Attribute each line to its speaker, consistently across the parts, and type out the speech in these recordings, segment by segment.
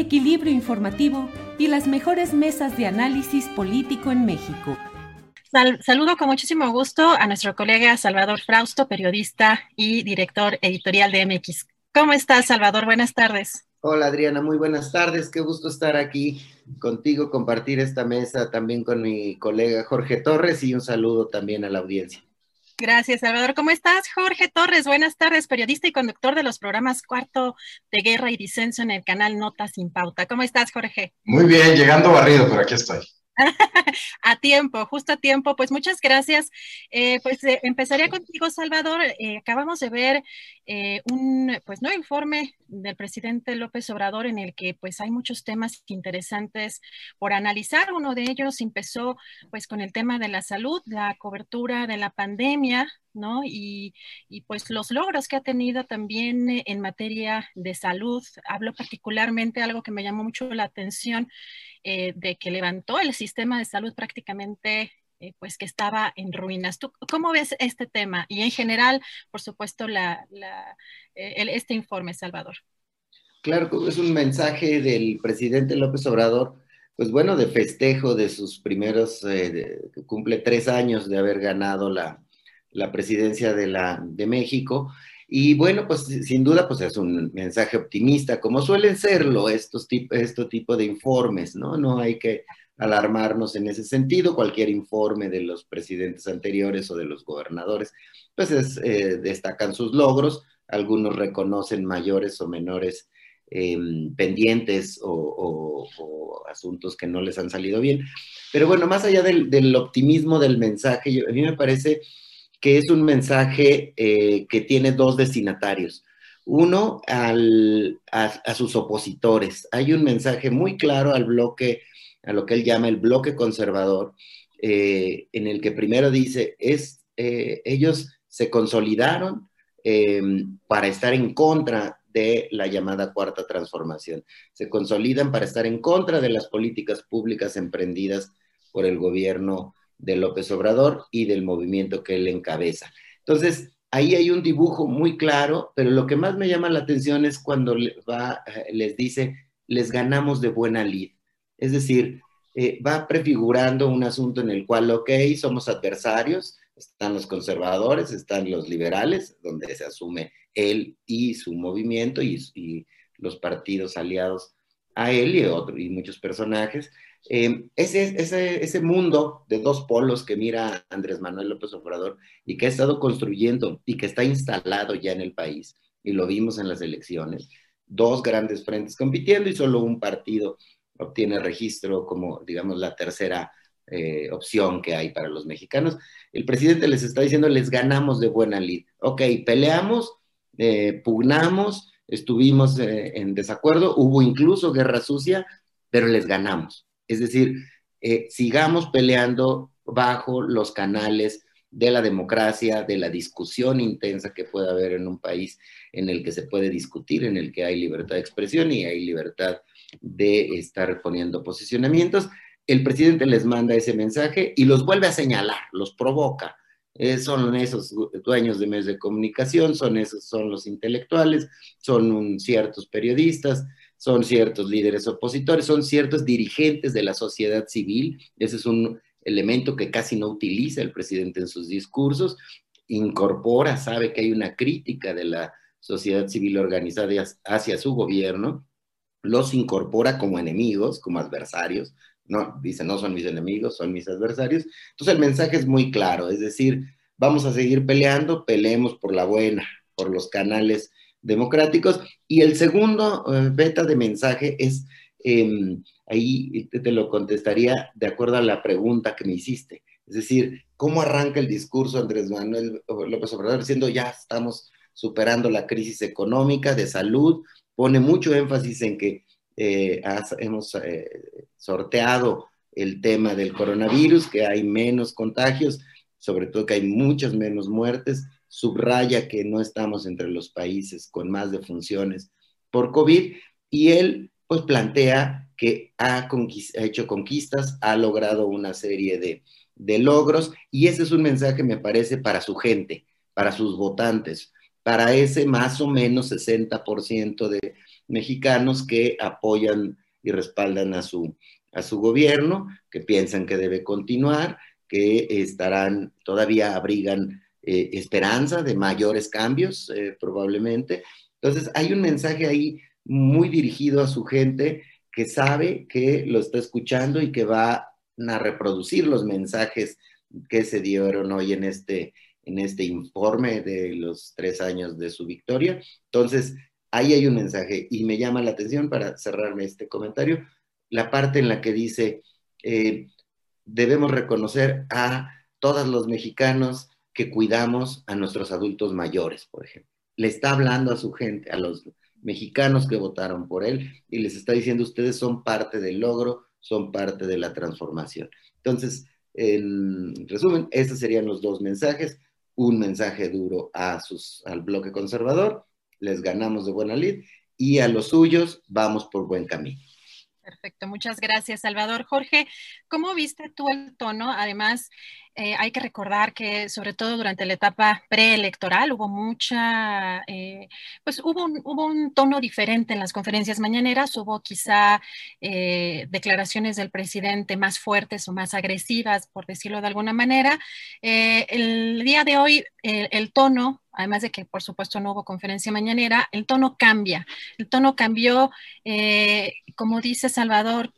Speaker 1: equilibrio informativo y las mejores mesas de análisis político en México.
Speaker 2: saludo con muchísimo gusto a nuestro colega Salvador Frausto, periodista y director editorial de MX. ¿Cómo estás, Salvador? Buenas tardes.
Speaker 3: Hola, Adriana, muy buenas tardes. Qué gusto estar aquí contigo, compartir esta mesa también con mi colega Jorge Torres y un saludo también a la audiencia.
Speaker 2: Gracias, Salvador. ¿Cómo estás? Jorge Torres, buenas tardes, periodista y conductor de los programas Cuarto de Guerra y Disenso en el canal Notas sin Pauta. ¿Cómo estás, Jorge?
Speaker 4: Muy bien, llegando barrido, pero aquí estoy.
Speaker 2: a tiempo, justo a tiempo. Pues muchas gracias. Eh, pues eh, empezaría contigo, Salvador. Eh, acabamos de ver un pues no informe del presidente López Obrador en el que pues hay muchos temas interesantes por analizar. Uno de ellos empezó pues con el tema de la salud, la cobertura de la pandemia, ¿no? Y, pues los logros que ha tenido también en materia de salud. Hablo particularmente algo que me llamó mucho la atención eh, de que levantó el sistema de salud prácticamente eh, pues que estaba en ruinas. ¿Tú cómo ves este tema? Y en general, por supuesto, eh, este informe, Salvador.
Speaker 3: Claro, es un mensaje del presidente López Obrador, pues bueno, de festejo de sus primeros, cumple tres años de haber ganado la, la presidencia de, la, de México y bueno, pues sin duda, pues es un mensaje optimista, como suelen serlo estos tipo, este tipo de informes, ¿no? No hay que alarmarnos en ese sentido. Cualquier informe de los presidentes anteriores o de los gobernadores, pues eh, destacan sus logros, algunos reconocen mayores o menores em, pendientes o, asuntos que no les han salido bien. Pero bueno, más allá del, optimismo del mensaje, a mí me parece que es un mensaje eh, que tiene dos destinatarios. Uno, a, sus opositores. Hay un mensaje muy claro al bloque, a lo que él llama el bloque conservador, eh, en el que primero dice, es, eh, ellos se consolidaron para estar en contra de la llamada cuarta transformación. Se consolidan para estar en contra de las políticas públicas emprendidas por el gobierno de López Obrador y del movimiento que él encabeza. Entonces, ahí hay un dibujo muy claro, pero lo que más me llama la atención es cuando va, eh, les dice, les ganamos de buena lid. Es decir, eh, va prefigurando un asunto en el cual, ok, somos adversarios, están los conservadores, están los liberales, donde se asume él y su movimiento y, los partidos aliados a él y, otro, y muchos personajes, eh, ese, ese, ese, mundo de dos polos que mira Andrés Manuel López Obrador y que ha estado construyendo y que está instalado ya en el país, y lo vimos en las elecciones, dos grandes frentes compitiendo y solo un partido obtiene registro como, digamos, la tercera eh, opción que hay para los mexicanos. El presidente les está diciendo, les ganamos de buena lid. Ok, peleamos, eh, pugnamos, estuvimos en desacuerdo, hubo incluso guerra sucia, pero les ganamos. Es decir, eh, sigamos peleando bajo los canales de la democracia, de la discusión intensa que puede haber en un país en el que se puede discutir, en el que hay libertad de expresión y hay libertad de estar poniendo posicionamientos. El presidente les manda ese mensaje y los vuelve a señalar, los provoca. Eh, son esos dueños de medios de comunicación, son esos, son los intelectuales, son ciertos periodistas, son ciertos líderes opositores, son ciertos dirigentes de la sociedad civil. Ese es un elemento que casi no utiliza el presidente en sus discursos. Incorpora, sabe que hay una crítica de la sociedad civil organizada hacia su gobierno, los incorpora como enemigos, como adversarios, no, dice, no son mis enemigos, son mis adversarios. Entonces el mensaje es muy claro, es decir, vamos a seguir peleando, peleemos por la buena, por los canales democráticos. Y el segundo eh, beta de mensaje es, em, ahí te, lo contestaría de acuerdo a la pregunta que me hiciste. Es decir, ¿cómo arranca el discurso Andrés Manuel López Obrador diciendo ya estamos superando la crisis económica, de salud, pone mucho énfasis en que eh, hemos eh, sorteado el tema del coronavirus, que hay menos contagios, sobre todo que hay muchas menos muertes, subraya que no estamos entre los países con más defunciones por COVID y él pues plantea que ha, hecho conquistas, ha logrado una serie de, de logros y ese es un mensaje, me parece, para su gente, para sus votantes, para ese más o menos 60% de mexicanos que apoyan y respaldan a su, a su gobierno, que piensan que debe continuar, que estarán, todavía abrigan eh, esperanza de mayores cambios, eh, probablemente. Entonces, hay un mensaje ahí muy dirigido a su gente que sabe que lo está escuchando y que va a reproducir los mensajes que se dieron hoy en este, en este informe de los tres años de su victoria. Entonces, ahí hay un mensaje y me llama la atención para cerrarme este comentario, la parte en la que dice, eh, debemos reconocer a todos los mexicanos que cuidamos a nuestros adultos mayores, por ejemplo. Le está hablando a su gente, a los mexicanos que votaron por él, y les está diciendo, ustedes son parte del logro, son parte de la transformación. Entonces, en resumen, estos serían los dos mensajes. Un mensaje duro a sus, al bloque conservador, les ganamos de buena lid, y a los suyos, vamos por buen camino.
Speaker 2: Perfecto, muchas gracias, Salvador. Jorge, ¿cómo viste tú el tono? Además, eh, hay que recordar que sobre todo durante la etapa preelectoral hubo mucha, eh, pues hubo un, tono diferente en las conferencias mañaneras, hubo quizá eh, declaraciones del presidente más fuertes o más agresivas, por decirlo de alguna manera. el día de hoy, el tono además de que por supuesto no hubo conferencia mañanera, el tono cambia. El tono cambió, como dice Salvador,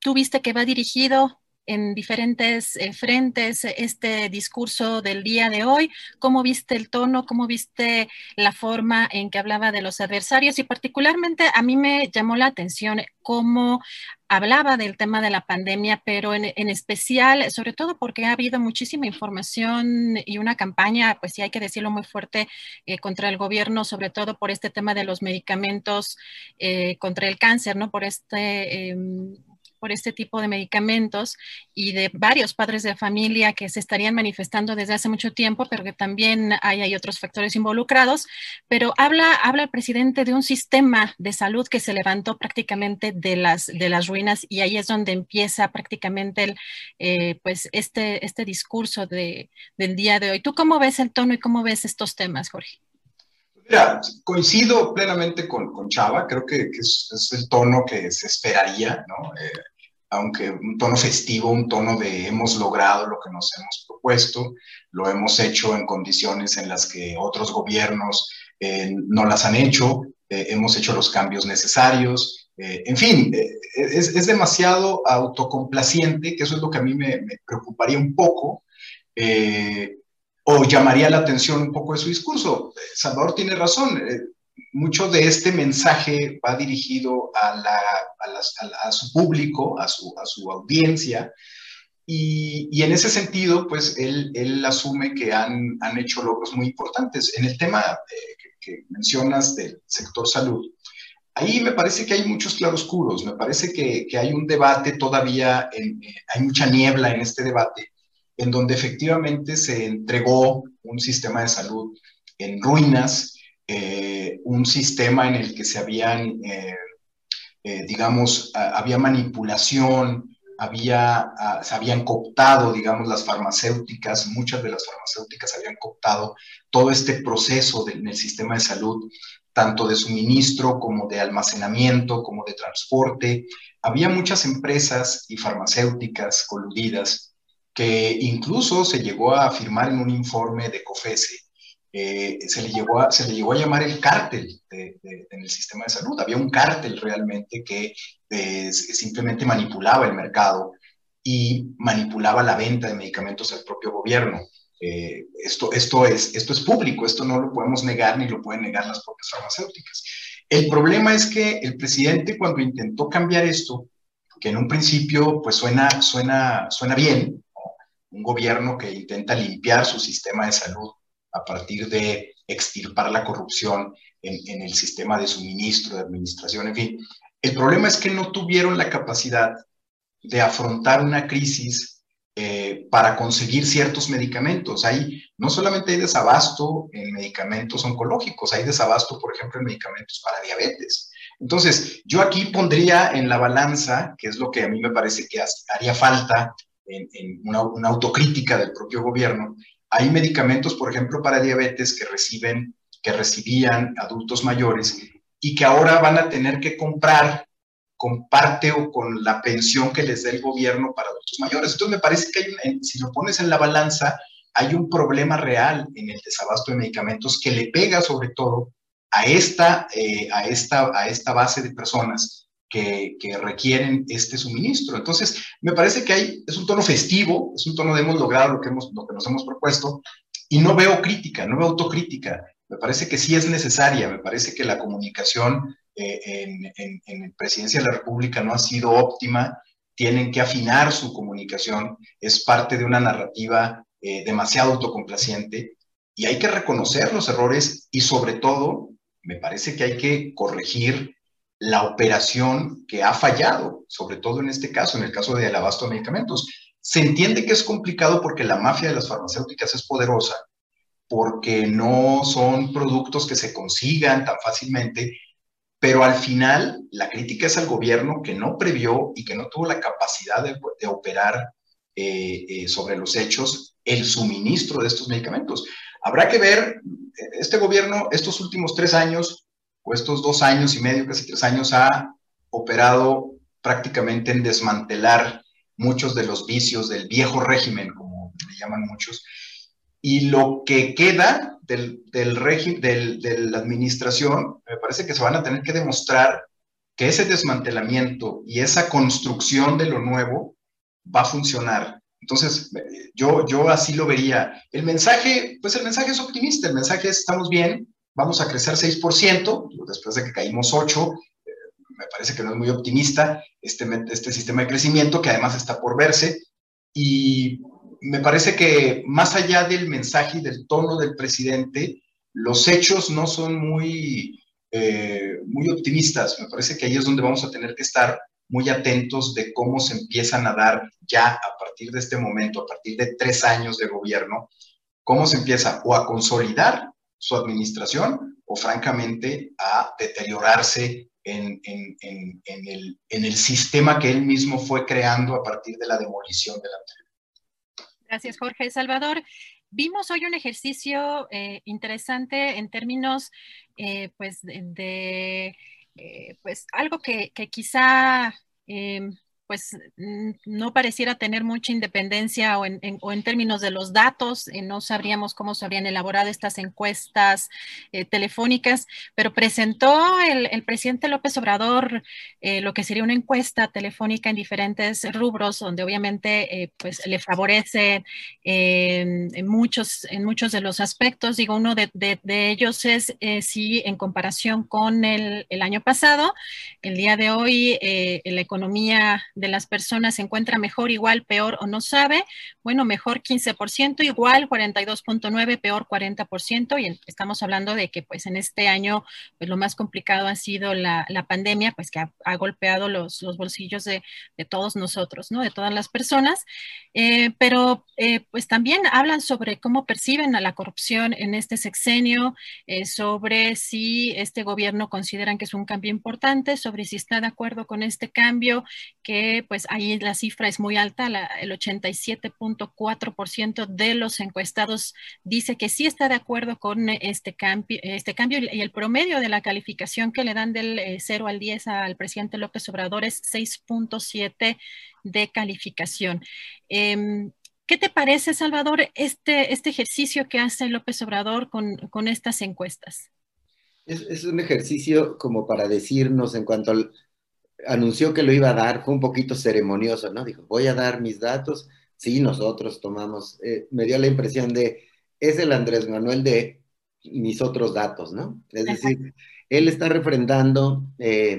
Speaker 2: tú viste que va dirigido en diferentes eh, frentes este discurso del día de hoy. ¿Cómo viste el tono? ¿Cómo viste la forma en que hablaba de los adversarios? Y particularmente a mí me llamó la atención cómo hablaba del tema de la pandemia, pero en, especial, sobre todo porque ha habido muchísima información y una campaña, pues sí hay que decirlo muy fuerte, eh, contra el gobierno, sobre todo por este tema de los medicamentos eh, contra el cáncer, ¿no? Por este em, por este tipo de medicamentos y de varios padres de familia que se estarían manifestando desde hace mucho tiempo, pero que también hay, hay otros factores involucrados. Pero habla, habla el presidente de un sistema de salud que se levantó prácticamente de las, de las ruinas y ahí es donde empieza prácticamente el, eh, pues este, este discurso de, del día de hoy. ¿Tú cómo ves el tono y cómo ves estos temas, Jorge?
Speaker 4: Mira, coincido plenamente con, con Chava, creo que, es, el tono que se esperaría, ¿no? Eh, aunque un tono festivo, un tono de hemos logrado lo que nos hemos propuesto, lo hemos hecho en condiciones en las que otros gobiernos eh, no las han hecho, eh, hemos hecho los cambios necesarios, en fin, es, demasiado autocomplaciente, que eso es lo que a mí me, me preocuparía un poco o llamaría la atención un poco de su discurso. Salvador tiene razón, eh, mucho de este mensaje va dirigido a, su público, a su, audiencia, y, en ese sentido, pues él, asume que han, hecho logros muy importantes. En el tema eh, que, mencionas del sector salud, ahí me parece que hay muchos claroscuros, me parece que, hay un debate todavía, eh, hay mucha niebla en este debate, en donde efectivamente se entregó un sistema de salud en ruinas, eh, un sistema en el que se habían, eh, eh, digamos, había manipulación, había, se habían cooptado, digamos, las farmacéuticas, muchas de las farmacéuticas habían cooptado todo este proceso en el sistema de salud, tanto de suministro como de almacenamiento, como de transporte. Había muchas empresas y farmacéuticas coludidas que incluso se llegó a afirmar en un informe de COFESE, eh, se, le llegó a, se le llegó a llamar el cártel en el sistema de salud. Había un cártel realmente que eh, simplemente manipulaba el mercado y manipulaba la venta de medicamentos al propio gobierno. Eh, esto, esto, es, esto es público, esto no lo podemos negar ni lo pueden negar las propias farmacéuticas. El problema es que el presidente cuando intentó cambiar esto, que en un principio pues suena, suena, suena bien, un gobierno que intenta limpiar su sistema de salud a partir de extirpar la corrupción en, el sistema de suministro, de administración, en fin. El problema es que no tuvieron la capacidad de afrontar una crisis eh, para conseguir ciertos medicamentos. Hay, no solamente hay desabasto en medicamentos oncológicos, hay desabasto, por ejemplo, en medicamentos para diabetes. Entonces, yo aquí pondría en la balanza, que es lo que a mí me parece que haría falta en, una, autocrítica del propio gobierno, hay medicamentos, por ejemplo, para diabetes que reciben, que recibían adultos mayores y que ahora van a tener que comprar con parte o con la pensión que les dé el gobierno para adultos mayores. Entonces me parece que si lo pones en la balanza, hay un problema real en el desabasto de medicamentos que le pega sobre todo a esta, eh, a esta, a esta base de personas que, requieren este suministro. Entonces, me parece que hay, es un tono festivo, es un tono de hemos logrado lo que, hemos, lo que nos hemos propuesto, y no veo crítica, no veo autocrítica. Me parece que sí es necesaria, me parece que la comunicación eh, en, en, Presidencia de la República no ha sido óptima, tienen que afinar su comunicación, es parte de una narrativa eh, demasiado autocomplaciente y hay que reconocer los errores y sobre todo, me parece que hay que corregir la operación que ha fallado, sobre todo en este caso, en el caso del abasto medicamentos. Se entiende que es complicado porque la mafia de las farmacéuticas es poderosa, porque no son productos que se consigan tan fácilmente pero al final la crítica es al gobierno que no previó y que no tuvo la capacidad de, operar eh, eh, sobre los hechos el suministro de estos medicamentos. Habrá que ver, este gobierno estos últimos tres años o estos dos años y medio, casi tres años, ha operado prácticamente en desmantelar muchos de los vicios del viejo régimen, como le llaman muchos, y lo que queda del, del régimen, de la administración, me parece que se van a tener que demostrar que ese desmantelamiento y esa construcción de lo nuevo va a funcionar. Entonces, yo, yo así lo vería. El mensaje, pues el mensaje es optimista, el mensaje es, estamos bien, vamos a crecer 6%, después de que caímos 8%, eh, me parece que no es muy optimista este, este sistema de crecimiento, que además está por verse, y me parece que más allá del mensaje y del tono del presidente, los hechos no son muy, eh, muy optimistas. Me parece que ahí es donde vamos a tener que estar muy atentos de cómo se empiezan a dar ya a partir de este momento, a partir de tres años de gobierno, cómo se empieza o a consolidar su administración o francamente a deteriorarse en, en, en, el, en el sistema que él mismo fue creando a partir de la demolición del anterior.
Speaker 2: Gracias, Jorge. Salvador, vimos hoy un ejercicio eh, interesante en términos, eh, pues, de, eh, pues, algo que, que quizá em, pues mm, no pareciera tener mucha independencia o en, términos de los datos, eh, no sabríamos cómo se habrían elaborado estas encuestas eh, telefónicas, pero presentó el, presidente López Obrador eh, lo que sería una encuesta telefónica en diferentes rubros, donde obviamente pues le favorece en, muchos, en muchos de los aspectos. Digo, uno de, ellos es si en comparación con el, el, año pasado, el día de hoy la economía de las personas se encuentra mejor, igual, peor o no sabe, bueno, mejor 15%, igual 42.9, peor 40%, y estamos hablando de que pues en este año pues lo más complicado ha sido la, pandemia, pues que ha, golpeado los, bolsillos de, todos nosotros, ¿no? De todas las personas, eh, pero eh, pues también hablan sobre cómo perciben a la corrupción en este sexenio, eh, sobre si este gobierno consideran que es un cambio importante, sobre si está de acuerdo con este cambio, que pues ahí la cifra es muy alta, el 87.4% de los encuestados dice que sí está de acuerdo con este cambio, este cambio y el promedio de la calificación que le dan del 0 eh, al 10 al presidente López Obrador es 6.7 de calificación. Em, ¿Qué te parece, Salvador, este, este ejercicio que hace López Obrador con, con estas encuestas?
Speaker 3: Es, es, un ejercicio como para decirnos en cuanto al, anunció que lo iba a dar, fue un poquito ceremonioso, ¿no? Dijo, voy a dar mis datos. Sí, nosotros tomamos, eh, me dio la impresión de, es el Andrés Manuel de mis otros datos, ¿no? Es decir, él está refrendando eh,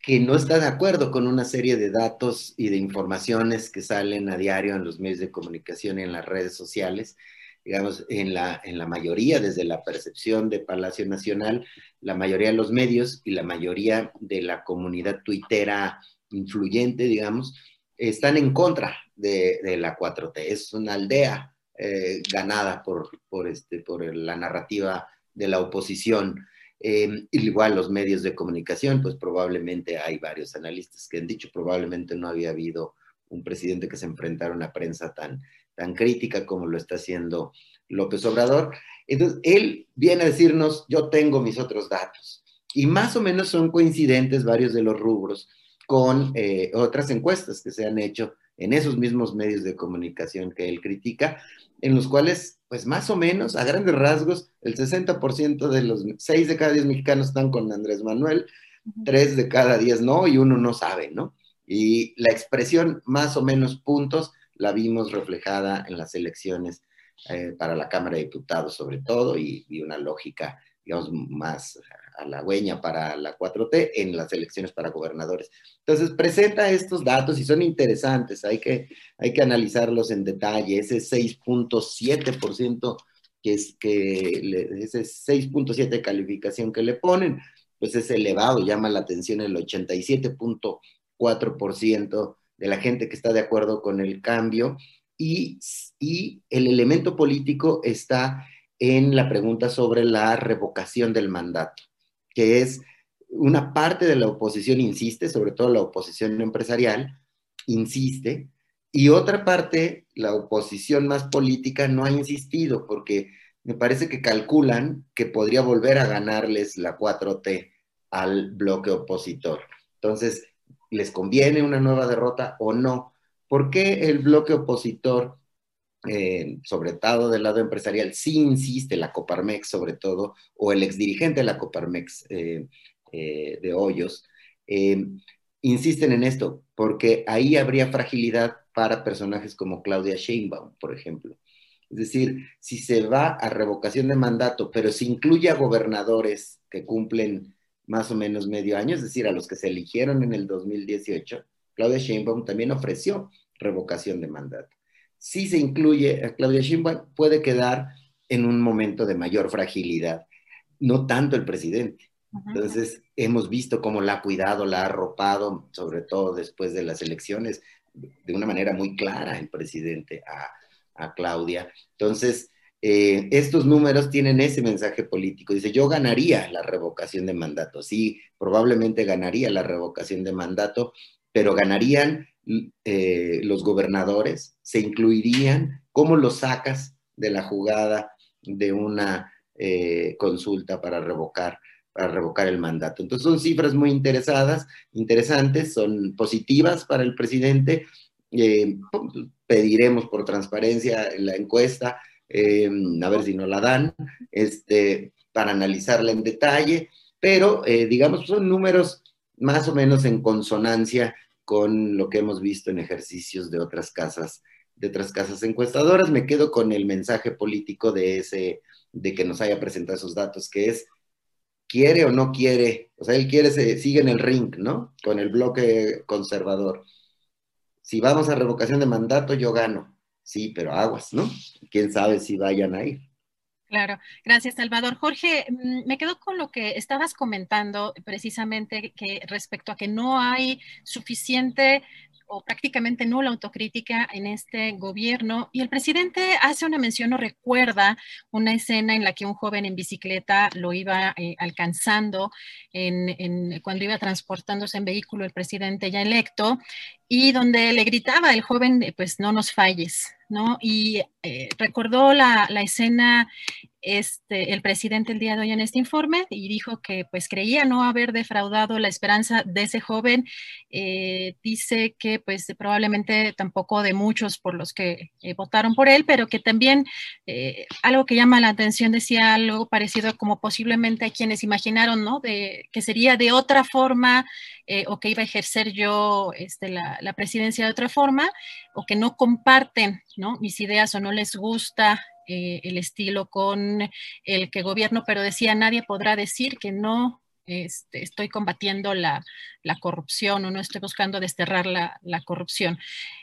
Speaker 3: que no está de acuerdo con una serie de datos y de informaciones que salen a diario en los medios de comunicación y en las redes sociales digamos, en la, en la mayoría, desde la percepción de Palacio Nacional, la mayoría de los medios y la mayoría de la comunidad tuitera influyente, digamos, están en contra de, la 4T. Es una aldea eh, ganada por, por, este, por la narrativa de la oposición. Eh, igual los medios de comunicación, pues probablemente hay varios analistas que han dicho, probablemente no había habido un presidente que se enfrentara a una prensa tan, tan crítica como lo está haciendo López Obrador. Entonces, él viene a decirnos, yo tengo mis otros datos. Y más o menos son coincidentes varios de los rubros con eh, otras encuestas que se han hecho en esos mismos medios de comunicación que él critica, en los cuales, pues más o menos, a grandes rasgos, el 60% de los 6 de cada 10 mexicanos están con Andrés Manuel, 3 de cada 10 no, y uno no sabe, ¿no? Y la expresión más o menos puntos la vimos reflejada en las elecciones eh, para la Cámara de Diputados sobre todo y, una lógica, digamos, más halagüeña para la 4T en las elecciones para gobernadores. Entonces, presenta estos datos y son interesantes, hay que, hay que analizarlos en detalle. Ese 6.7% que es que ese 6.7 calificación que le ponen, pues es elevado, llama la atención el 87.4% de la gente que está de acuerdo con el cambio y, el elemento político está en la pregunta sobre la revocación del mandato, que es una parte de la oposición insiste, sobre todo la oposición empresarial, insiste, y otra parte, la oposición más política, no ha insistido, porque me parece que calculan que podría volver a ganarles la 4T al bloque opositor. Entonces, les conviene una nueva derrota o no. ¿Por qué el bloque opositor, eh, sobre todo del lado empresarial, sí insiste, la Coparmex sobre todo, o el exdirigente de la Coparmex eh, eh, de Hoyos, insisten en esto? Porque ahí habría fragilidad para personajes como Claudia Sheinbaum, por ejemplo. Es decir, si se va a revocación de mandato, pero se incluye a gobernadores que cumplen más o menos medio año, es decir, a los que se eligieron en el 2018, Claudia Sheinbaum también ofreció revocación de mandato. Si se incluye a Claudia Sheinbaum, puede quedar en un momento de mayor fragilidad, no tanto el presidente. Entonces, hemos visto cómo la ha cuidado, la ha arropado, sobre todo después de las elecciones, de una manera muy clara el presidente a, a Claudia. Entonces, eh, estos números tienen ese mensaje político. Dice, yo ganaría la revocación de mandato. Sí, probablemente ganaría la revocación de mandato, pero ganarían eh, los gobernadores, se incluirían, ¿cómo lo sacas de la jugada de una eh, consulta para revocar, para revocar el mandato? Entonces son cifras muy interesadas, interesantes, son positivas para el presidente. pediremos por transparencia la encuesta eh, a ver si nos la dan, este, para analizarla en detalle, pero eh, digamos, son números más o menos en consonancia con lo que hemos visto en ejercicios de otras casas, de otras casas encuestadoras. Me quedo con el mensaje político de ese, de que nos haya presentado esos datos, que es quiere o no quiere, o sea, él quiere, se, sigue en el ring, ¿no? Con el bloque conservador. Si vamos a revocación de mandato, yo gano sí, pero aguas, ¿no? Quién sabe si vayan a ir.
Speaker 2: Claro, gracias Salvador. Jorge, mm, me quedo con lo que estabas comentando precisamente que respecto a que no hay suficiente o prácticamente nula autocrítica en este gobierno. Y el presidente hace una mención o recuerda una escena en la que un joven en bicicleta lo iba eh, alcanzando en, cuando iba transportándose en vehículo el presidente ya electo y donde le gritaba el joven, pues no nos falles, ¿no? Y eh, recordó la, escena este, el presidente el día de hoy en este informe y dijo que pues creía no haber defraudado la esperanza de ese joven. Eh, dice que pues probablemente tampoco de muchos por los que eh, votaron por él, pero que también eh, algo que llama la atención decía algo parecido como posiblemente hay quienes imaginaron, ¿no? De que sería de otra forma o que iba a ejercer yo este, la, la presidencia de otra forma o que no comparten. Mis ideas o no les gusta eh, el estilo con el que gobierno, pero decía, nadie podrá decir que no este, estoy combatiendo la, corrupción o no estoy buscando desterrar la, corrupción.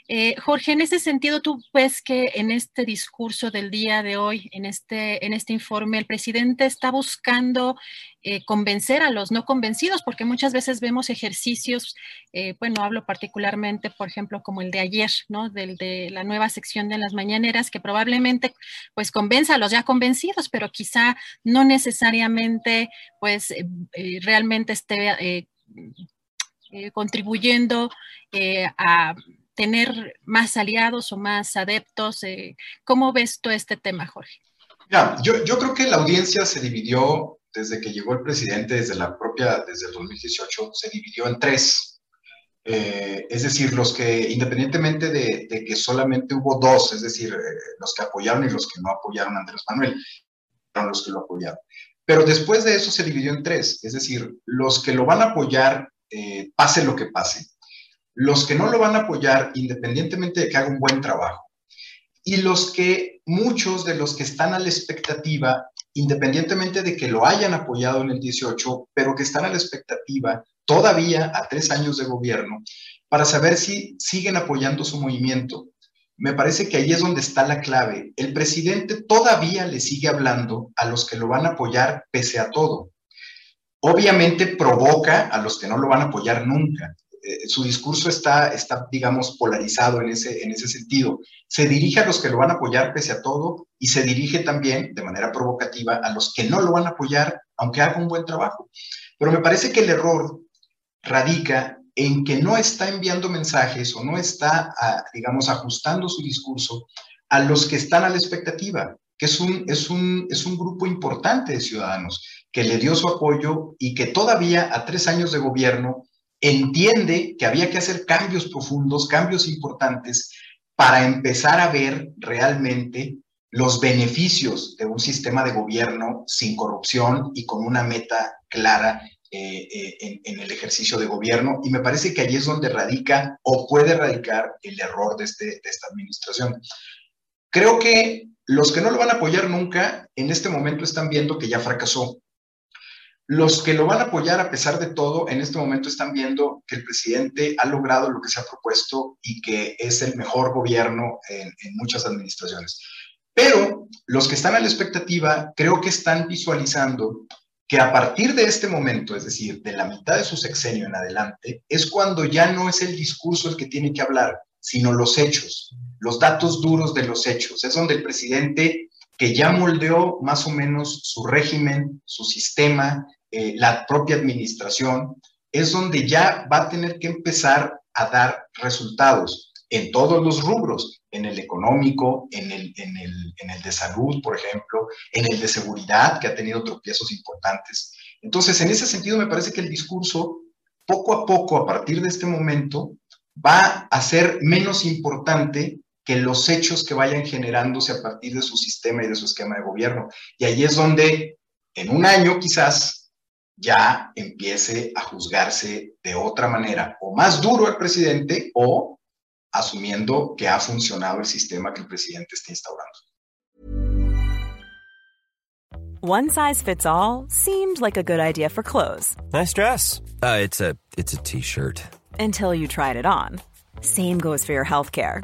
Speaker 2: Eh, Jorge, en ese sentido, tú ves que en este discurso del día de hoy, en este, en este informe, el presidente está buscando eh, convencer a los no convencidos, porque muchas veces vemos ejercicios, eh, bueno, hablo particularmente, por ejemplo, como el de ayer, ¿no? Del de la nueva sección de las mañaneras, que probablemente pues convenza a los ya convencidos, pero quizá no necesariamente pues realmente esté contribuyendo a tener más aliados o más adeptos. ¿Cómo ves tú este tema, Jorge?
Speaker 4: Ya, yo, yo creo que la audiencia se dividió desde que llegó el presidente, desde la propia, desde el 2018, se dividió en tres. Eh, es decir, los que, independientemente de, que solamente hubo dos, es decir, eh, los que apoyaron y los que no apoyaron a Andrés Manuel, fueron los que lo apoyaron. Pero después de eso se dividió en tres, es decir, los que lo van a apoyar, eh, pase lo que pase. Los que no lo van a apoyar, independientemente de que haga un buen trabajo. Y los que, muchos de los que están a la expectativa independientemente de que lo hayan apoyado en el 18, pero que están a la expectativa todavía a tres años de gobierno para saber si siguen apoyando su movimiento. Me parece que ahí es donde está la clave. El presidente todavía le sigue hablando a los que lo van a apoyar pese a todo. Obviamente provoca a los que no lo van a apoyar nunca. Eh, su discurso está, está, digamos, polarizado en ese, en ese sentido. Se dirige a los que lo van a apoyar pese a todo y se dirige también, de manera provocativa, a los que no lo van a apoyar, aunque haga un buen trabajo. Pero me parece que el error radica en que no está enviando mensajes o no está, digamos, ajustando su discurso a los que están a la expectativa, que es un, es un, es un grupo importante de ciudadanos que le dio su apoyo y que todavía a tres años de gobierno entiende que había que hacer cambios profundos, cambios importantes, para empezar a ver realmente los beneficios de un sistema de gobierno sin corrupción y con una meta clara eh, eh, en, el ejercicio de gobierno. Y me parece que allí es donde radica o puede radicar el error de, este, de esta administración. Creo que los que no lo van a apoyar nunca, en este momento están viendo que ya fracasó. Los que lo van a apoyar a pesar de todo, en este momento están viendo que el presidente ha logrado lo que se ha propuesto y que es el mejor gobierno en, muchas administraciones. Pero los que están a la expectativa, creo que están visualizando que a partir de este momento, es decir, de la mitad de su sexenio en adelante, es cuando ya no es el discurso el que tiene que hablar, sino los hechos, los datos duros de los hechos. Es donde el presidente, que ya moldeó más o menos su régimen, su sistema, eh, la propia administración, es donde ya va a tener que empezar a dar resultados en todos los rubros, en el económico, en el, en el, en el de salud, por ejemplo, en el de seguridad, que ha tenido tropiezos importantes. Entonces, en ese sentido, me parece que el discurso, poco a poco, a partir de este momento, va a ser menos importante que los hechos que vayan generándose a partir de su sistema y de su esquema de gobierno. Y ahí es donde, en un año quizás, ya empiece a juzgarse de otra manera, o más duro al presidente, o asumiendo que ha funcionado el sistema que el presidente está instaurando.
Speaker 5: One size fits all seemed like a good idea for clothes.
Speaker 6: Nice dress. Uh, it's a it's a t-shirt.
Speaker 5: Until you tried it on. Same goes for your health care.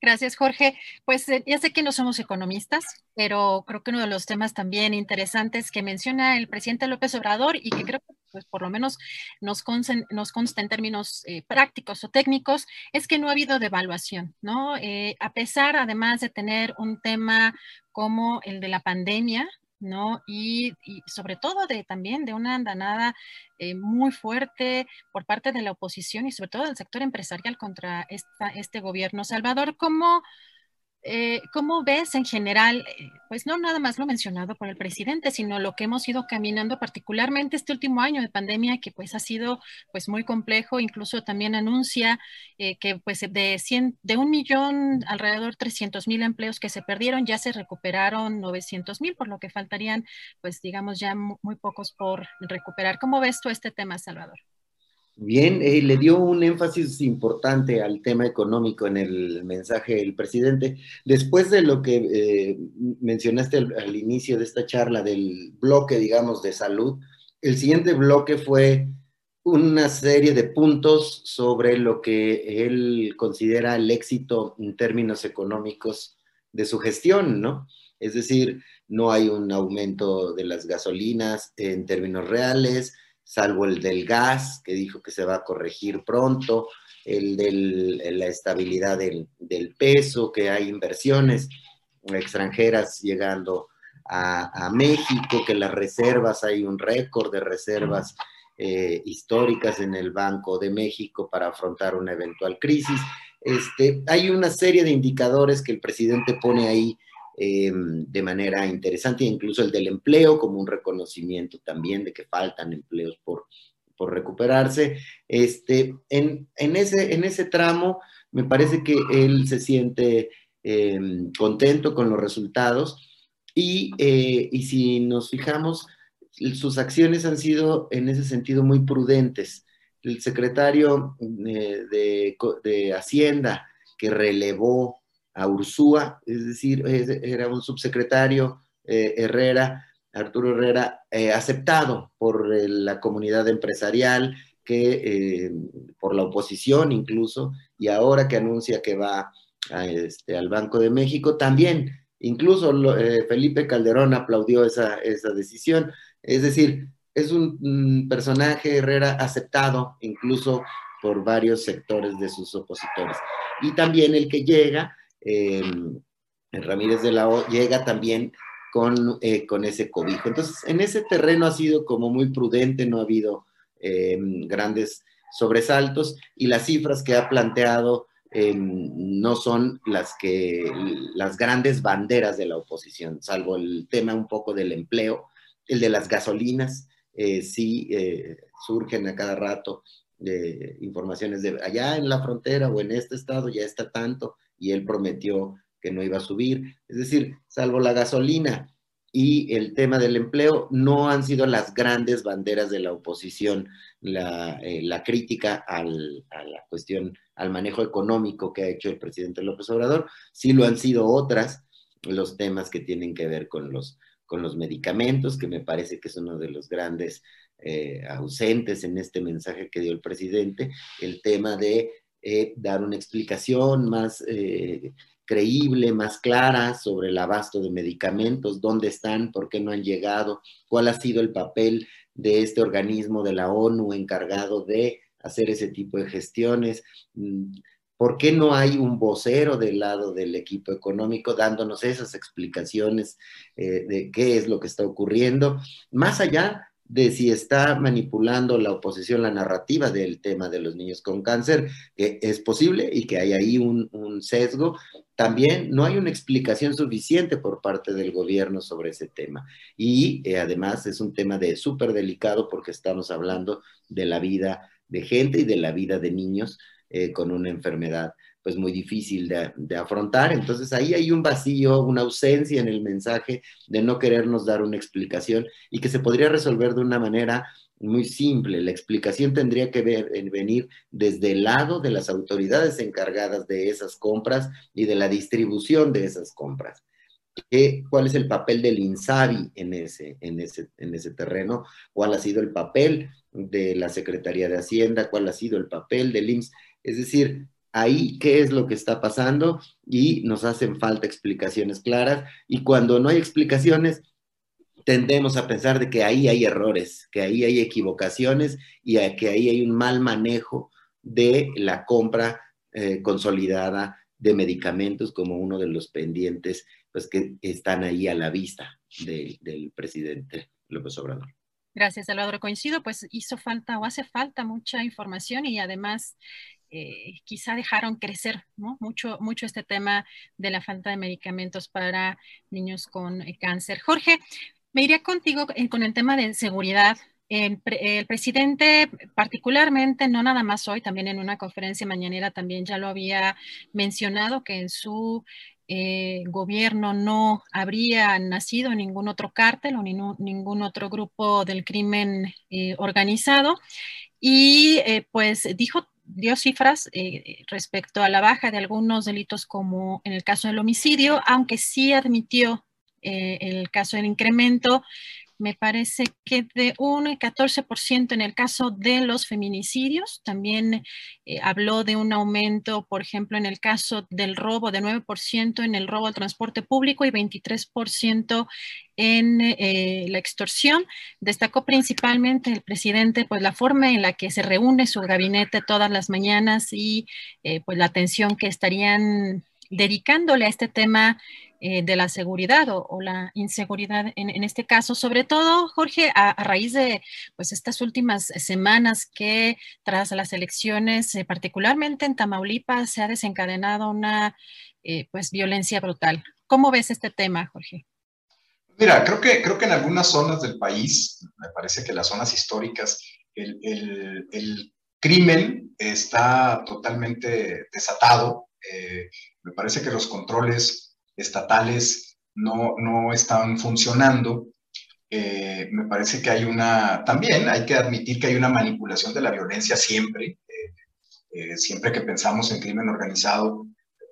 Speaker 2: Gracias, Jorge. Pues eh, ya sé que no somos economistas, pero creo que uno de los temas también interesantes que menciona el presidente López Obrador y que creo que pues, por lo menos nos, consta, nos consta en términos eh, prácticos o técnicos es que no ha habido devaluación, ¿no? Eh, a pesar, además de tener un tema como el de la pandemia, ¿no? Y, sobre todo de también de una andanada eh, muy fuerte por parte de la oposición y sobre todo del sector empresarial contra esta, este gobierno. Salvador, ¿cómo, eh, ¿Cómo ves en general, eh, pues no nada más lo mencionado por el presidente, sino lo que hemos ido caminando particularmente este último año de pandemia que pues ha sido pues muy complejo, incluso también anuncia eh, que pues de, 100, de un millón alrededor 300 mil empleos que se perdieron, ya se recuperaron 900 mil, por lo que faltarían pues digamos ya muy pocos por recuperar. ¿Cómo ves tú este tema, Salvador?
Speaker 3: Bien, eh, le dio un énfasis importante al tema económico en el mensaje del presidente. Después de lo que eh, mencionaste al, inicio de esta charla del bloque, digamos, de salud, el siguiente bloque fue una serie de puntos sobre lo que él considera el éxito en términos económicos de su gestión, ¿no? Es decir, no hay un aumento de las gasolinas en términos reales, salvo el del gas, que dijo que se va a corregir pronto, el de la estabilidad del, peso, que hay inversiones extranjeras llegando a, México, que las reservas, hay un récord de reservas eh, históricas en el Banco de México para afrontar una eventual crisis. Este, hay una serie de indicadores que el presidente pone ahí eh, de manera interesante, incluso el del empleo como un reconocimiento también de que faltan empleos por, por recuperarse. Este, en, en, ese, en ese tramo me parece que él se siente eh, contento con los resultados y, eh, y si nos fijamos, sus acciones han sido en ese sentido muy prudentes. El secretario de, de Hacienda que relevó a Ursúa, es decir, era un subsecretario eh, Herrera, Arturo Herrera, eh, aceptado por eh, la comunidad empresarial, que por la oposición incluso, y ahora que anuncia que va este, al Banco de México, también, incluso Felipe Calderón aplaudió esa, esa decisión. Es decir, es un personaje Herrera aceptado incluso por varios sectores de sus opositores. Y también el que llega eh, Ramírez de la O llega también con, eh, con, ese cobijo. Entonces, en ese terreno ha sido como muy prudente, no ha habido em, grandes sobresaltos y las cifras que ha planteado em, no son las que las grandes banderas de la oposición, salvo el tema un poco del empleo, el de las gasolinas, eh, sí eh, surgen a cada rato informaciones de allá en la frontera o en este estado ya está tanto, y él prometió que no iba a subir. Es decir, salvo la gasolina y el tema del empleo, no han sido las grandes banderas de la oposición, la, eh, crítica a la cuestión, al manejo económico que ha hecho el presidente López Obrador, sí lo han sido otras, los temas que tienen que ver con los, con los medicamentos, que me parece que es uno de los grandes eh, ausentes en este mensaje que dio el presidente, el tema de eh, dar una explicación más eh, creíble, más clara sobre el abasto de medicamentos, dónde están, por qué no han llegado, cuál ha sido el papel de este organismo de la ONU encargado de hacer ese tipo de gestiones, mm, ¿Por qué no hay un vocero del lado del equipo económico dándonos esas explicaciones eh, de qué es lo que está ocurriendo? Más allá de si está manipulando la oposición la narrativa del tema de los niños con cáncer, que es posible y que hay ahí un, sesgo. También no hay una explicación suficiente por parte del gobierno sobre ese tema. Y eh, además es un tema de súper delicado porque estamos hablando de la vida de gente y de la vida de niños eh, con una enfermedad pues muy difícil de, afrontar. Entonces ahí hay un vacío, una ausencia en el mensaje de no querernos dar una explicación y que se podría resolver de una manera muy simple. La explicación tendría que venir desde el lado de las autoridades encargadas de esas compras y de la distribución de esas compras. ¿Cuál es el papel del INSABI en ese, en, ese, en ese terreno? ¿Cuál ha sido el papel de la Secretaría de Hacienda? ¿Cuál ha sido el papel del IMSS? Es decir, ahí qué es lo que está pasando y nos hacen falta explicaciones claras y cuando no hay explicaciones tendemos a pensar de que ahí hay errores, que ahí hay equivocaciones y que ahí hay un mal manejo de la compra eh, consolidada de medicamentos como uno de los pendientes pues que están ahí a la vista del presidente López Obrador.
Speaker 2: Gracias, Salvador. Coincido, pues hizo falta o hace falta mucha información y además eh, quizá dejaron crecer mucho, mucho este tema de la falta de medicamentos para niños con eh, cáncer. Jorge, me iría contigo eh, con el tema de seguridad. El, presidente, particularmente, no nada más hoy, también en una conferencia mañanera también ya lo había mencionado, que en su gobierno no habría nacido ningún otro cártel o ningún otro grupo del crimen organizado. Y pues dijo dio cifras eh, respecto a la baja de algunos delitos como en el caso del homicidio, aunque sí admitió eh, el caso del incremento me parece que de un 14% en el caso de los feminicidios. También eh, habló de un aumento, por ejemplo, en el caso del robo, de 9% en el robo al transporte público y 23% en eh, la extorsión. Destacó principalmente el presidente, pues la forma en la que se reúne su gabinete todas las mañanas y eh, pues la atención que estarían dedicándole a este tema eh, de la seguridad o, la inseguridad en, este caso, sobre todo, Jorge, a, raíz de pues, estas últimas semanas que tras las elecciones, eh, particularmente en Tamaulipas, se ha desencadenado una eh, pues, violencia brutal. ¿Cómo ves este tema, Jorge?
Speaker 4: Mira, creo que, creo que en algunas zonas del país, me parece que las zonas históricas, el, el crimen está totalmente desatado. me parece que los controles estatales no, no están funcionando. Eh, me parece que hay una, también hay que admitir que hay una manipulación de la violencia siempre. Eh, eh, siempre que pensamos en crimen organizado,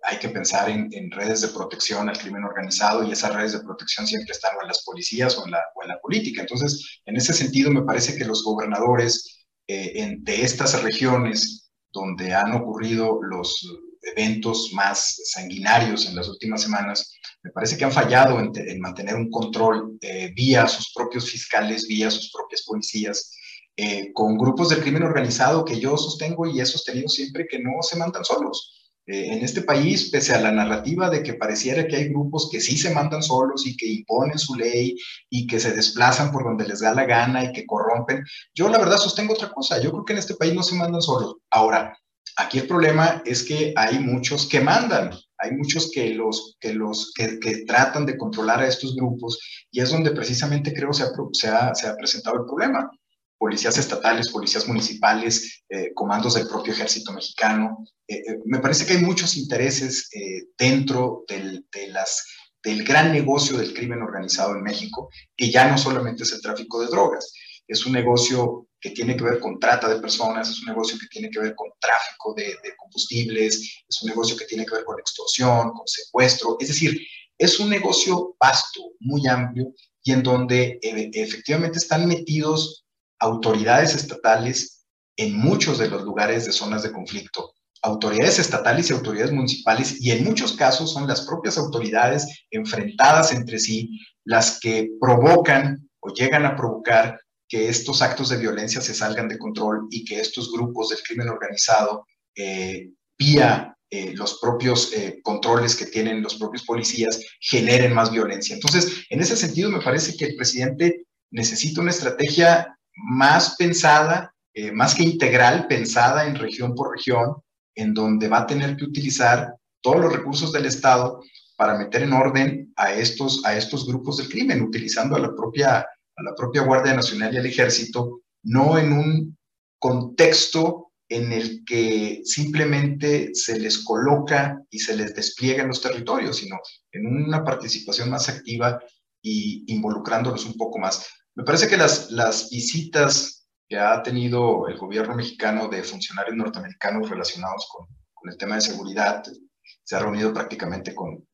Speaker 4: hay que pensar en, redes de protección al crimen organizado y esas redes de protección siempre están en las policías o en la, o en la política. Entonces, en ese sentido, me parece que los gobernadores de estas regiones donde han ocurrido los eventos más sanguinarios en las últimas semanas, me parece que han fallado en, mantener un control eh, vía sus propios fiscales, vía sus propias policías, eh, con grupos del crimen organizado que yo sostengo y he sostenido siempre que no se mandan solos. Eh, en este país, pese a la narrativa de que pareciera que hay grupos que sí se mandan solos y que imponen su ley y que se desplazan por donde les da la gana y que corrompen, yo la verdad sostengo otra cosa. Yo creo que en este país no se mandan solos. Ahora, Aquí el problema es que hay muchos que mandan, hay muchos que los que los que, tratan de controlar a estos grupos y es donde precisamente creo se ha, se ha, presentado el problema. Policías estatales, policías municipales, eh, comandos del propio ejército mexicano. Eh, eh, me parece que hay muchos intereses dentro del, de las, del gran negocio del crimen organizado en México, que ya no solamente es el tráfico de drogas, es un negocio que tiene que ver con trata de personas, es un negocio que tiene que ver con tráfico de, combustibles, es un negocio que tiene que ver con extorsión, con secuestro, es decir, es un negocio vasto, muy amplio y en donde e, efectivamente están metidos autoridades estatales en muchos de los lugares de zonas de conflicto, autoridades estatales y autoridades municipales, y en muchos casos son las propias autoridades enfrentadas entre sí las que provocan o llegan a provocar que estos actos de violencia se salgan de control y que estos grupos del crimen organizado eh, vía eh, los propios eh, controles que tienen los propios policías generen más violencia. Entonces, en ese sentido, me parece que el presidente necesita una estrategia más pensada, eh, más que integral, pensada en región por región, en donde va a tener que utilizar todos los recursos del Estado para meter en orden a estos, a estos grupos del crimen, utilizando a la, propia, a la propia Guardia Nacional y al Ejército, no en un contexto en el que simplemente se les coloca y se les despliega en los territorios, sino en una participación más activa y involucrándolos un poco más. Me parece que las, las visitas que ha tenido el gobierno mexicano de funcionarios norteamericanos relacionados con, el tema de seguridad, se ha reunido prácticamente con,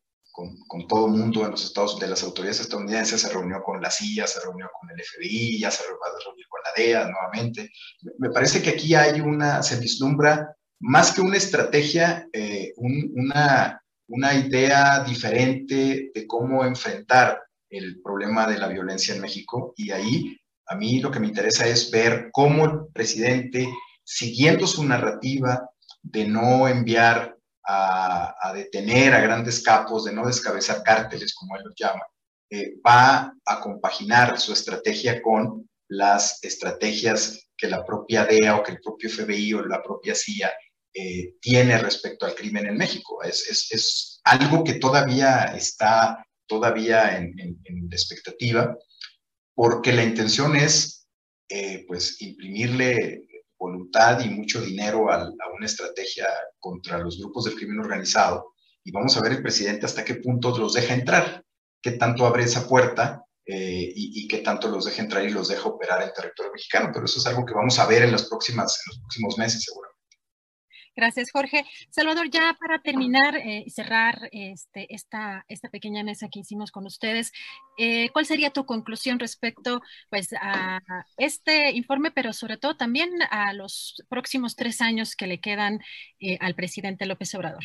Speaker 4: con, todo el mundo en los estados, de las autoridades estadounidenses, se reunió con la CIA, se reunió con el FBI, ya se reunir con la DEA nuevamente. Me parece que aquí hay una, se vislumbra más que una estrategia, eh, una, una idea diferente de cómo enfrentar el problema de la violencia en México y ahí a mí lo que me interesa es ver cómo el presidente, siguiendo su narrativa de no enviar a, detener a grandes capos, de no descabezar cárteles, como él los llama, eh, va a compaginar su estrategia con las estrategias que la propia DEA o que el propio FBI o la propia CIA eh, tiene respecto al crimen en México. Es, es, algo que todavía está todavía en, en, expectativa, porque la intención es eh, pues imprimirle voluntad y mucho dinero a, una estrategia contra los grupos del crimen organizado. Y vamos a ver el presidente hasta qué punto los deja entrar, qué tanto abre esa puerta eh, y, qué tanto los deja entrar y los deja operar en territorio mexicano. Pero eso es algo que vamos a ver en, las próximas, en los próximos meses, seguramente.
Speaker 2: Gracias, Jorge. Salvador, ya para terminar y eh, cerrar este, esta, esta pequeña mesa que hicimos con ustedes, eh, ¿cuál sería tu conclusión respecto pues, a este informe, pero sobre todo también a los próximos tres años que le quedan eh, al presidente López Obrador?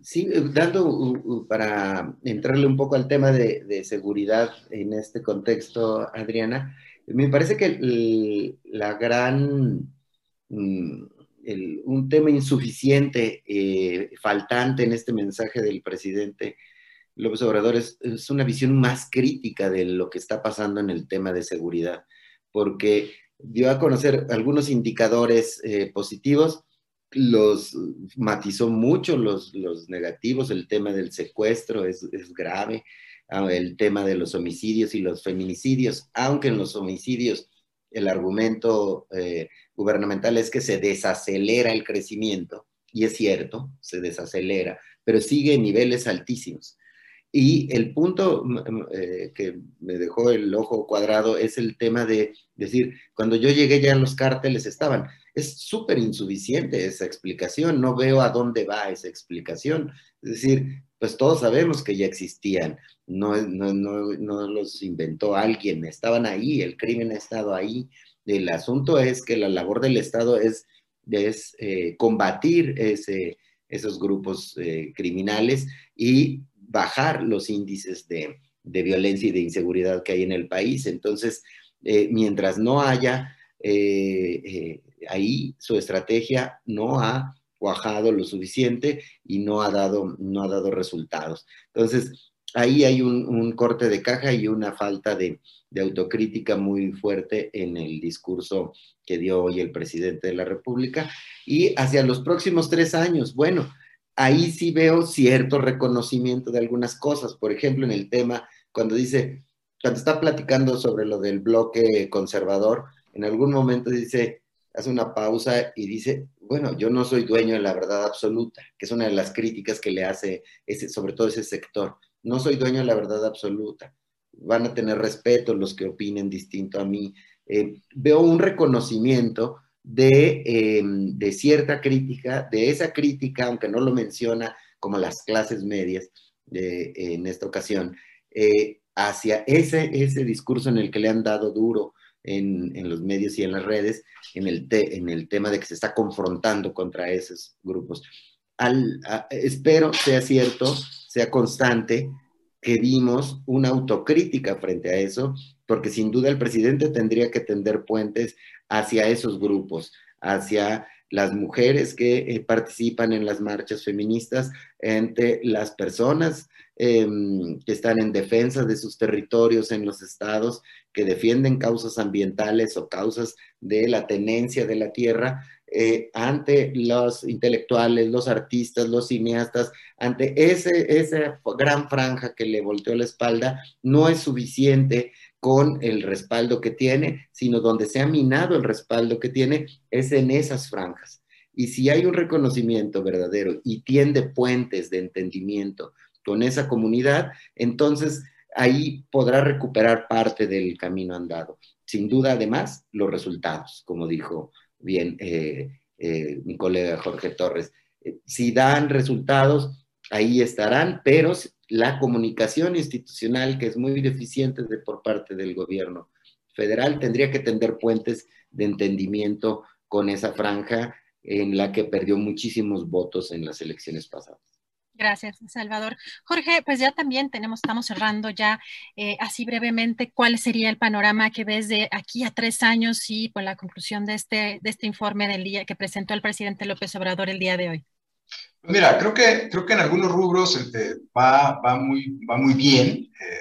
Speaker 3: Sí, dando para entrarle un poco al tema de, seguridad en este contexto, Adriana, me parece que la gran mm, un tema insuficiente, eh, faltante en este mensaje del presidente López Obrador es, una visión más crítica de lo que está pasando en el tema de seguridad, porque dio a conocer algunos indicadores eh, positivos, los matizó mucho los, los, negativos, el tema del secuestro es, es grave, ah, el tema de los homicidios y los feminicidios, aunque en los homicidios el argumento eh, gubernamental es que se desacelera el crecimiento, y es cierto, se desacelera, pero sigue en niveles altísimos. Y el punto mm, mm, eh, que me dejó el ojo cuadrado es el tema de decir, cuando yo llegué ya los cárteles estaban. Es súper insuficiente esa explicación, no veo a dónde va esa explicación. Es decir, pues todos sabemos que ya existían, no, no, no, no, los inventó alguien, estaban ahí, el crimen ha estado ahí. El asunto es que la labor del Estado es, es eh, combatir ese, esos grupos eh, criminales y bajar los índices de, de, violencia y de inseguridad que hay en el país. Entonces, eh, mientras no haya ahí, su estrategia no ha cuajado lo suficiente y no ha dado, no ha dado resultados. Entonces, ahí hay un, corte de caja y una falta de, autocrítica muy fuerte en el discurso que dio hoy el presidente de la República. Y hacia los próximos tres años, bueno, ahí sí veo cierto reconocimiento de algunas cosas. Por ejemplo, en el tema, cuando dice, cuando está platicando sobre lo del bloque conservador, en algún momento dice, hace una pausa y dice, bueno, yo no soy dueño de la verdad absoluta, que es una de las críticas que le hace sobre todo ese sector. No soy dueño de la verdad absoluta. Van a tener respeto los que opinen distinto a mí. Eh, veo un reconocimiento de, em, de, cierta crítica, de esa crítica, aunque no lo menciona como las clases medias en esta ocasión, eh, hacia ese, ese discurso en el que le han dado duro en, los medios y en las redes en el, en el tema de que se está confrontando contra esos grupos. Al, espero sea cierto, sea constante, que dimos una autocrítica frente a eso, porque sin duda el presidente tendría que tender puentes hacia esos grupos, hacia las mujeres que eh, participan en las marchas feministas, ante las personas em, que están en defensa de sus territorios en los estados, que defienden causas ambientales o causas de la tenencia de la tierra, eh, ante los intelectuales, los artistas, los cineastas, ante ese, esa gran franja que le volteó la espalda, no es suficiente con el respaldo que tiene, sino donde se ha minado el respaldo que tiene es en esas franjas. Y si hay un reconocimiento verdadero y tiende puentes de entendimiento con esa comunidad, entonces ahí podrá recuperar parte del camino andado. Sin duda, además, los resultados, como dijo bien eh, eh, mi colega Jorge Torres. Eh, si dan resultados, ahí estarán, pero la comunicación institucional, que es muy deficiente de, por parte del gobierno federal, tendría que tender puentes de entendimiento con esa franja en la que perdió muchísimos votos en las elecciones pasadas.
Speaker 2: Gracias, Salvador. Jorge, pues ya también tenemos, estamos cerrando ya eh, así brevemente cuál sería el panorama que ves de aquí a tres años y por la conclusión de este, de este informe del día que presentó el presidente López Obrador el día de hoy.
Speaker 4: Pues mira, creo que, creo que en algunos rubros este, va, va, muy, va muy bien. Eh,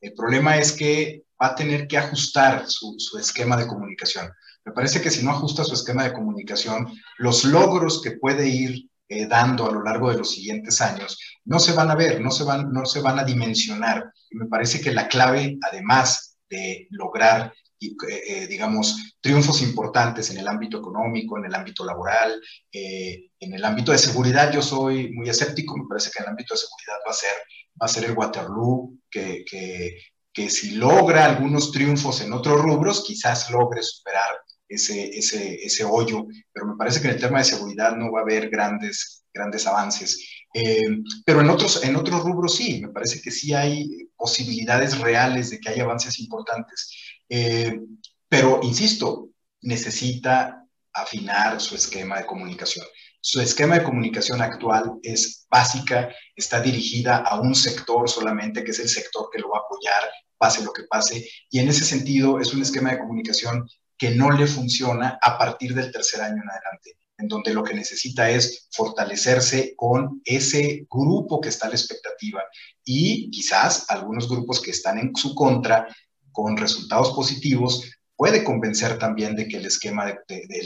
Speaker 4: el problema es que va a tener que ajustar su, su esquema de comunicación. Me parece que si no ajusta su esquema de comunicación, los logros que puede ir eh, dando a lo largo de los siguientes años, no se van a ver, no se van, no se van a dimensionar. Y me parece que la clave, además de lograr, eh, eh, digamos, triunfos importantes en el ámbito económico, en el ámbito laboral, en el ámbito de seguridad, yo soy muy escéptico, me parece que en el ámbito de seguridad va a ser, va a ser el Waterloo, que, que, que si logra algunos triunfos en otros rubros, quizás logre superar ese, ese, ese hoyo, pero me parece que en el tema de seguridad no va a haber grandes, grandes avances. Eh, pero en otros, en otros rubros sí, me parece que sí hay posibilidades reales de que haya avances importantes. Eh, pero, insisto, necesita afinar su esquema de comunicación. Su esquema de comunicación actual es básica, está dirigida a un sector solamente, que es el sector que lo va a apoyar, pase lo que pase, y en ese sentido es un esquema de comunicación que no le funciona a partir del tercer año en adelante, en donde lo que necesita es fortalecerse con ese grupo que está a la expectativa y quizás algunos grupos que están en su contra con resultados positivos puede convencer también de que el esquema de,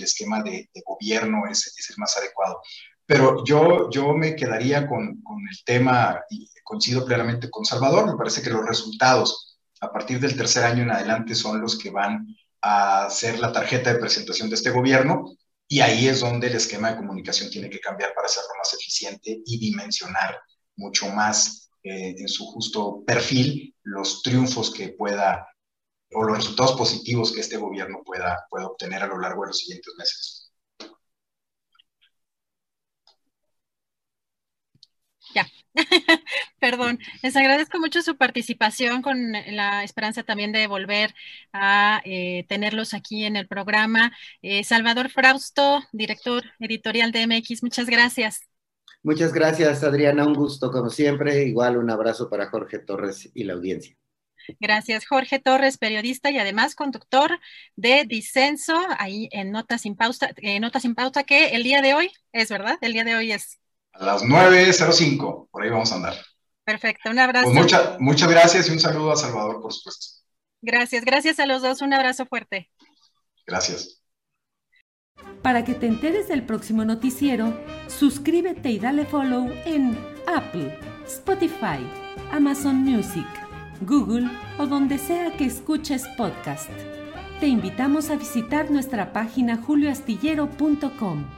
Speaker 4: esquema de, gobierno es, es, el más adecuado. Pero yo, yo me quedaría con, con el tema, y coincido plenamente con Salvador, me parece que los resultados a partir del tercer año en adelante son los que van a ser la tarjeta de presentación de este gobierno y ahí es donde el esquema de comunicación tiene que cambiar para hacerlo más eficiente y dimensionar mucho más eh, en su justo perfil los triunfos que pueda o los resultados positivos que este gobierno pueda, pueda obtener a lo largo de los siguientes meses.
Speaker 2: Ya, Perdón, les agradezco mucho su participación con la esperanza también de volver a eh, tenerlos aquí en el programa. Eh, Salvador Frausto, director editorial de MX, muchas gracias.
Speaker 3: Muchas gracias, Adriana. Un gusto, como siempre. Igual un abrazo para Jorge Torres y la audiencia.
Speaker 2: Gracias, Jorge Torres, periodista y además conductor de Disenso, ahí en Notas sin Pausa, eh, Notas sin Pausa, que el día de hoy es, ¿verdad? El día de hoy es.
Speaker 4: A las 9.05, por ahí vamos a andar.
Speaker 2: Perfecto, un abrazo.
Speaker 4: Pues muchas gracias y un saludo a Salvador, por supuesto.
Speaker 2: Gracias, gracias a los dos, un abrazo fuerte.
Speaker 4: Gracias.
Speaker 1: Para que te enteres del próximo noticiero, suscríbete y dale follow en Apple, Spotify, Amazon Music, Google o donde sea que escuches podcast. Te invitamos a visitar nuestra página julioastillero.com.